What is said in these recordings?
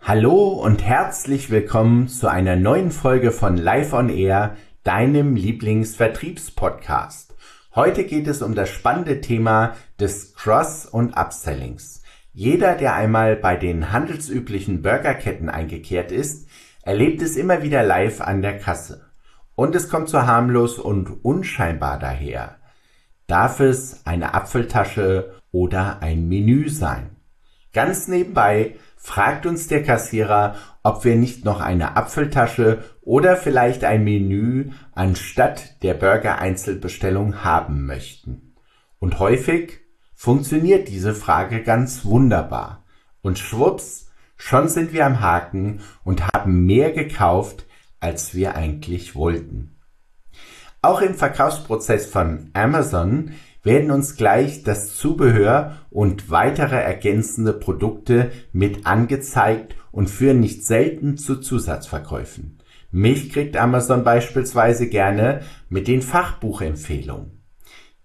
Hallo und herzlich willkommen zu einer neuen Folge von Live on Air, deinem Lieblingsvertriebspodcast. Heute geht es um das spannende Thema des Cross- und Upsellings. Jeder, der einmal bei den handelsüblichen Burgerketten eingekehrt ist, erlebt es immer wieder live an der Kasse. Und es kommt so harmlos und unscheinbar daher. Darf es eine Apfeltasche oder ein Menü sein? Ganz nebenbei fragt uns der Kassierer, ob wir nicht noch eine Apfeltasche oder vielleicht ein Menü anstatt der Burger-Einzelbestellung haben möchten. Und häufig funktioniert diese Frage ganz wunderbar. Und schwupps, schon sind wir am Haken und haben mehr gekauft, als wir eigentlich wollten. Auch im Verkaufsprozess von Amazon werden uns gleich das Zubehör und weitere ergänzende Produkte mit angezeigt und führen nicht selten zu Zusatzverkäufen. Mich kriegt Amazon beispielsweise gerne mit den Fachbuchempfehlungen.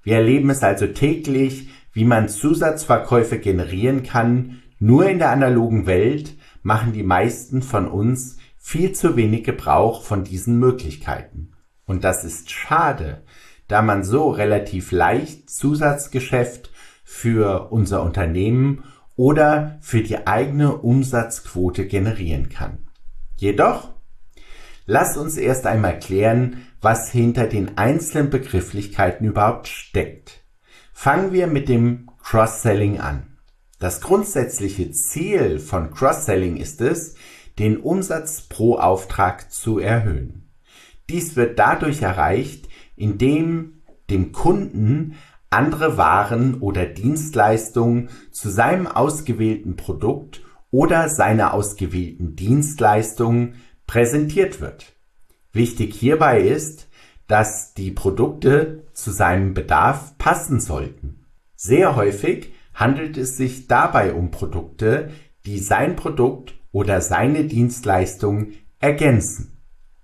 Wir erleben es also täglich, wie man Zusatzverkäufe generieren kann. Nur in der analogen Welt machen die meisten von uns viel zu wenig Gebrauch von diesen Möglichkeiten. Und das ist schade, da man so relativ leicht Zusatzgeschäft für unser Unternehmen oder für die eigene Umsatzquote generieren kann. Jedoch, lass uns erst einmal klären, was hinter den einzelnen Begrifflichkeiten überhaupt steckt. Fangen wir mit dem Cross-Selling an. Das grundsätzliche Ziel von Cross-Selling ist es, den Umsatz pro Auftrag zu erhöhen. Dies wird dadurch erreicht, indem dem Kunden andere Waren oder Dienstleistungen zu seinem ausgewählten Produkt oder seiner ausgewählten Dienstleistungen präsentiert wird. Wichtig hierbei ist, dass die Produkte zu seinem Bedarf passen sollten. Sehr häufig handelt es sich dabei um Produkte, die sein Produkt oder seine Dienstleistung ergänzen.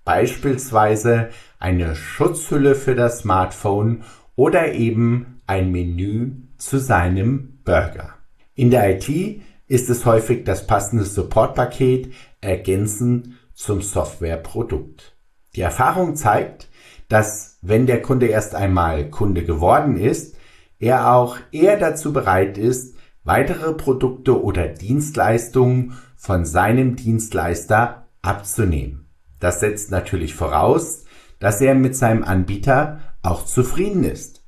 Beispielsweise eine Schutzhülle für das Smartphone oder eben ein Menü zu seinem Burger. In der IT ist es häufig das passende Supportpaket ergänzend zum Softwareprodukt. Die Erfahrung zeigt, dass wenn der Kunde erst einmal Kunde geworden ist, er auch eher dazu bereit ist, weitere Produkte oder Dienstleistungen von seinem Dienstleister abzunehmen. Das setzt natürlich voraus, dass er mit seinem Anbieter auch zufrieden ist.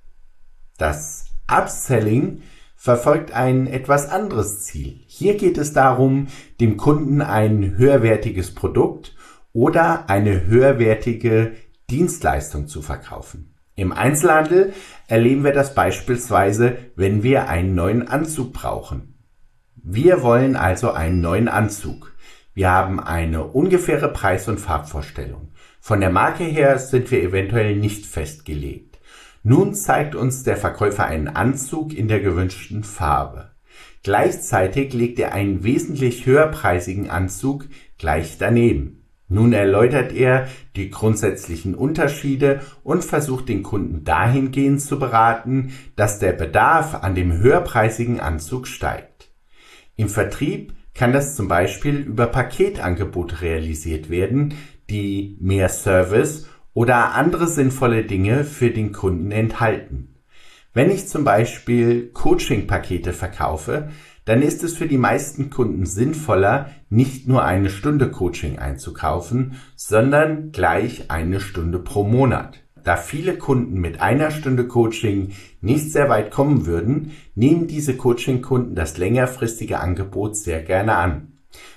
Das Upselling verfolgt ein etwas anderes Ziel. Hier geht es darum, dem Kunden ein höherwertiges Produkt oder eine höherwertige Dienstleistung zu verkaufen. Im Einzelhandel erleben wir das beispielsweise, wenn wir einen neuen Anzug brauchen. Wir wollen also einen neuen Anzug. Wir haben eine ungefähre Preis- und Farbvorstellung. Von der Marke her sind wir eventuell nicht festgelegt. Nun zeigt uns der Verkäufer einen Anzug in der gewünschten Farbe. Gleichzeitig legt er einen wesentlich höherpreisigen Anzug gleich daneben. Nun erläutert er die grundsätzlichen Unterschiede und versucht den Kunden dahingehend zu beraten, dass der Bedarf an dem höherpreisigen Anzug steigt. Im Vertrieb kann das zum Beispiel über Paketangebote realisiert werden, die mehr Service oder andere sinnvolle Dinge für den Kunden enthalten. Wenn ich zum Beispiel Coaching-Pakete verkaufe, dann ist es für die meisten Kunden sinnvoller, nicht nur eine Stunde Coaching einzukaufen, sondern gleich eine Stunde pro Monat. Da viele Kunden mit einer Stunde Coaching nicht sehr weit kommen würden, nehmen diese Coaching-Kunden das längerfristige Angebot sehr gerne an.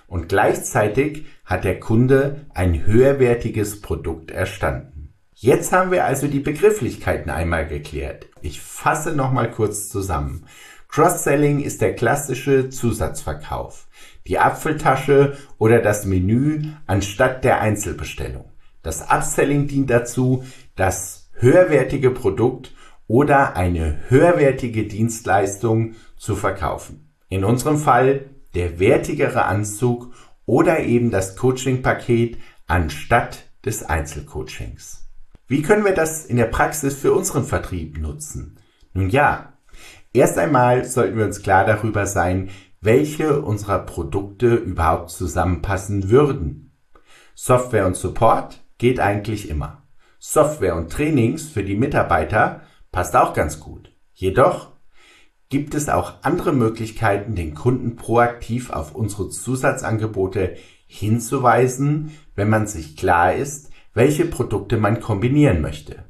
Und gleichzeitig hat der Kunde ein höherwertiges Produkt erstanden. Jetzt haben wir also die Begrifflichkeiten einmal geklärt. Ich fasse nochmal kurz zusammen. Cross-Selling ist der klassische Zusatzverkauf. Die Apfeltasche oder das Menü anstatt der Einzelbestellung. Das Upselling dient dazu, das höherwertige Produkt oder eine höherwertige Dienstleistung zu verkaufen. In unserem Fall der wertigere Anzug oder eben das Coaching-Paket anstatt des Einzelcoachings. Wie können wir das in der Praxis für unseren Vertrieb nutzen? Nun ja, erst einmal sollten wir uns klar darüber sein, welche unserer Produkte überhaupt zusammenpassen würden. Software und Support geht eigentlich immer. Software und Trainings für die Mitarbeiter passt auch ganz gut. Jedoch gibt es auch andere Möglichkeiten, den Kunden proaktiv auf unsere Zusatzangebote hinzuweisen, wenn man sich klar ist, welche Produkte man kombinieren möchte.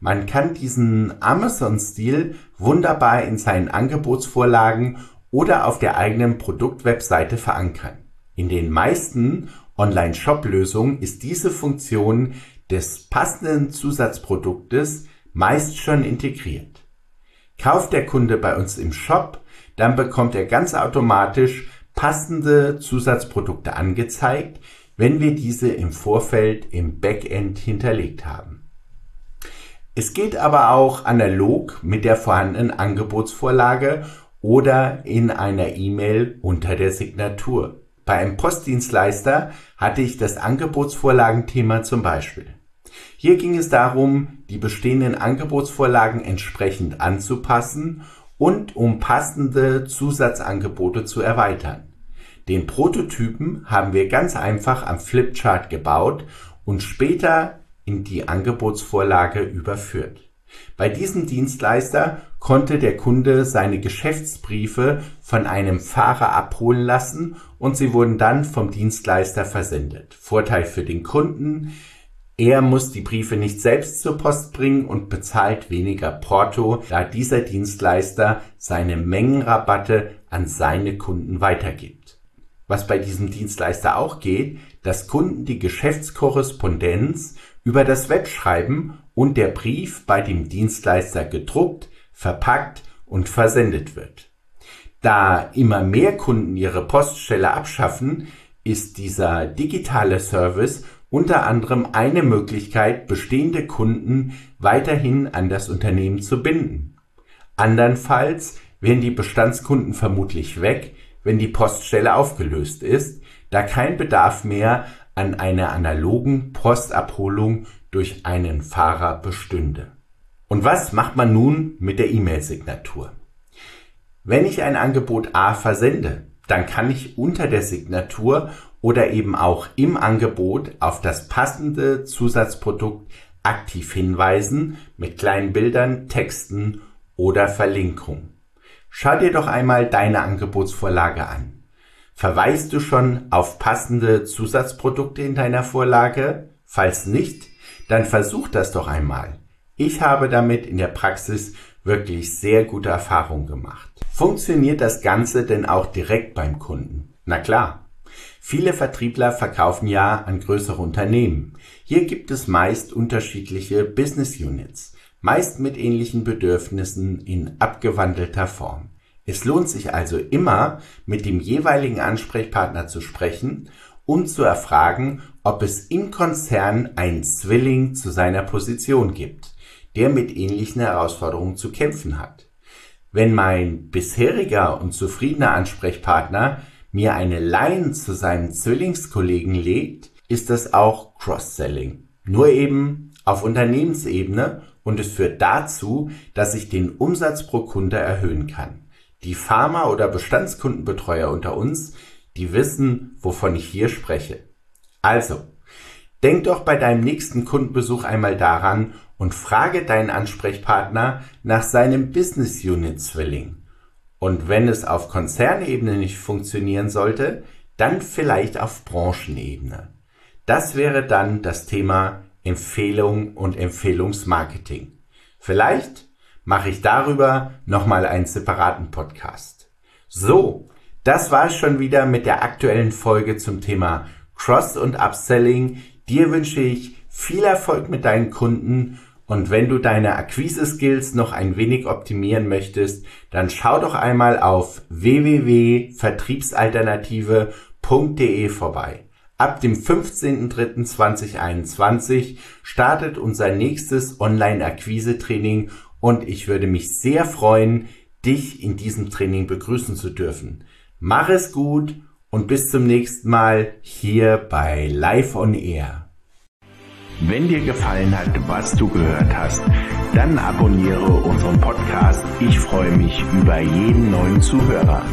Man kann diesen Amazon-Stil wunderbar in seinen Angebotsvorlagen oder auf der eigenen Produktwebseite verankern. In den meisten Online-Shop-Lösungen ist diese Funktion des passenden Zusatzproduktes meist schon integriert. Kauft der Kunde bei uns im Shop, dann bekommt er ganz automatisch passende Zusatzprodukte angezeigt, wenn wir diese im Vorfeld im Backend hinterlegt haben. Es geht aber auch analog mit der vorhandenen Angebotsvorlage oder in einer E-Mail unter der Signatur. Bei einem Postdienstleister hatte ich das Angebotsvorlagenthema zum Beispiel. Hier ging es darum, die bestehenden Angebotsvorlagen entsprechend anzupassen und um passende Zusatzangebote zu erweitern. Den Prototypen haben wir ganz einfach am Flipchart gebaut und später in die Angebotsvorlage überführt. Bei diesem Dienstleister konnte der Kunde seine Geschäftsbriefe von einem Fahrer abholen lassen und sie wurden dann vom Dienstleister versendet. Vorteil für den Kunden, er muss die Briefe nicht selbst zur Post bringen und bezahlt weniger Porto, da dieser Dienstleister seine Mengenrabatte an seine Kunden weitergibt was bei diesem Dienstleister auch geht, dass Kunden die Geschäftskorrespondenz über das Web schreiben und der Brief bei dem Dienstleister gedruckt, verpackt und versendet wird. Da immer mehr Kunden ihre Poststelle abschaffen, ist dieser digitale Service unter anderem eine Möglichkeit, bestehende Kunden weiterhin an das Unternehmen zu binden. Andernfalls wären die Bestandskunden vermutlich weg, wenn die Poststelle aufgelöst ist, da kein Bedarf mehr an einer analogen Postabholung durch einen Fahrer bestünde. Und was macht man nun mit der E-Mail-Signatur? Wenn ich ein Angebot A versende, dann kann ich unter der Signatur oder eben auch im Angebot auf das passende Zusatzprodukt aktiv hinweisen mit kleinen Bildern, Texten oder Verlinkung. Schau dir doch einmal deine Angebotsvorlage an. Verweist du schon auf passende Zusatzprodukte in deiner Vorlage? Falls nicht, dann versuch das doch einmal. Ich habe damit in der Praxis wirklich sehr gute Erfahrungen gemacht. Funktioniert das Ganze denn auch direkt beim Kunden? Na klar. Viele Vertriebler verkaufen ja an größere Unternehmen. Hier gibt es meist unterschiedliche Business Units meist mit ähnlichen Bedürfnissen in abgewandelter Form. Es lohnt sich also immer, mit dem jeweiligen Ansprechpartner zu sprechen und zu erfragen, ob es im Konzern einen Zwilling zu seiner Position gibt, der mit ähnlichen Herausforderungen zu kämpfen hat. Wenn mein bisheriger und zufriedener Ansprechpartner mir eine Line zu seinem Zwillingskollegen legt, ist das auch Cross-Selling. Nur eben auf Unternehmensebene und es führt dazu, dass ich den Umsatz pro Kunde erhöhen kann. Die Pharma- oder Bestandskundenbetreuer unter uns, die wissen, wovon ich hier spreche. Also, denk doch bei deinem nächsten Kundenbesuch einmal daran und frage deinen Ansprechpartner nach seinem Business Unit Zwilling. Und wenn es auf Konzernebene nicht funktionieren sollte, dann vielleicht auf Branchenebene. Das wäre dann das Thema Empfehlung und Empfehlungsmarketing. Vielleicht mache ich darüber nochmal einen separaten Podcast. So, das war es schon wieder mit der aktuellen Folge zum Thema Cross- und Upselling. Dir wünsche ich viel Erfolg mit deinen Kunden und wenn du deine Akquise-Skills noch ein wenig optimieren möchtest, dann schau doch einmal auf www.vertriebsalternative.de vorbei. Ab dem 15.03.2021 startet unser nächstes Online-Akquise-Training und ich würde mich sehr freuen, dich in diesem Training begrüßen zu dürfen. Mach es gut und bis zum nächsten Mal hier bei Live on Air. Wenn dir gefallen hat, was du gehört hast, dann abonniere unseren Podcast. Ich freue mich über jeden neuen Zuhörer.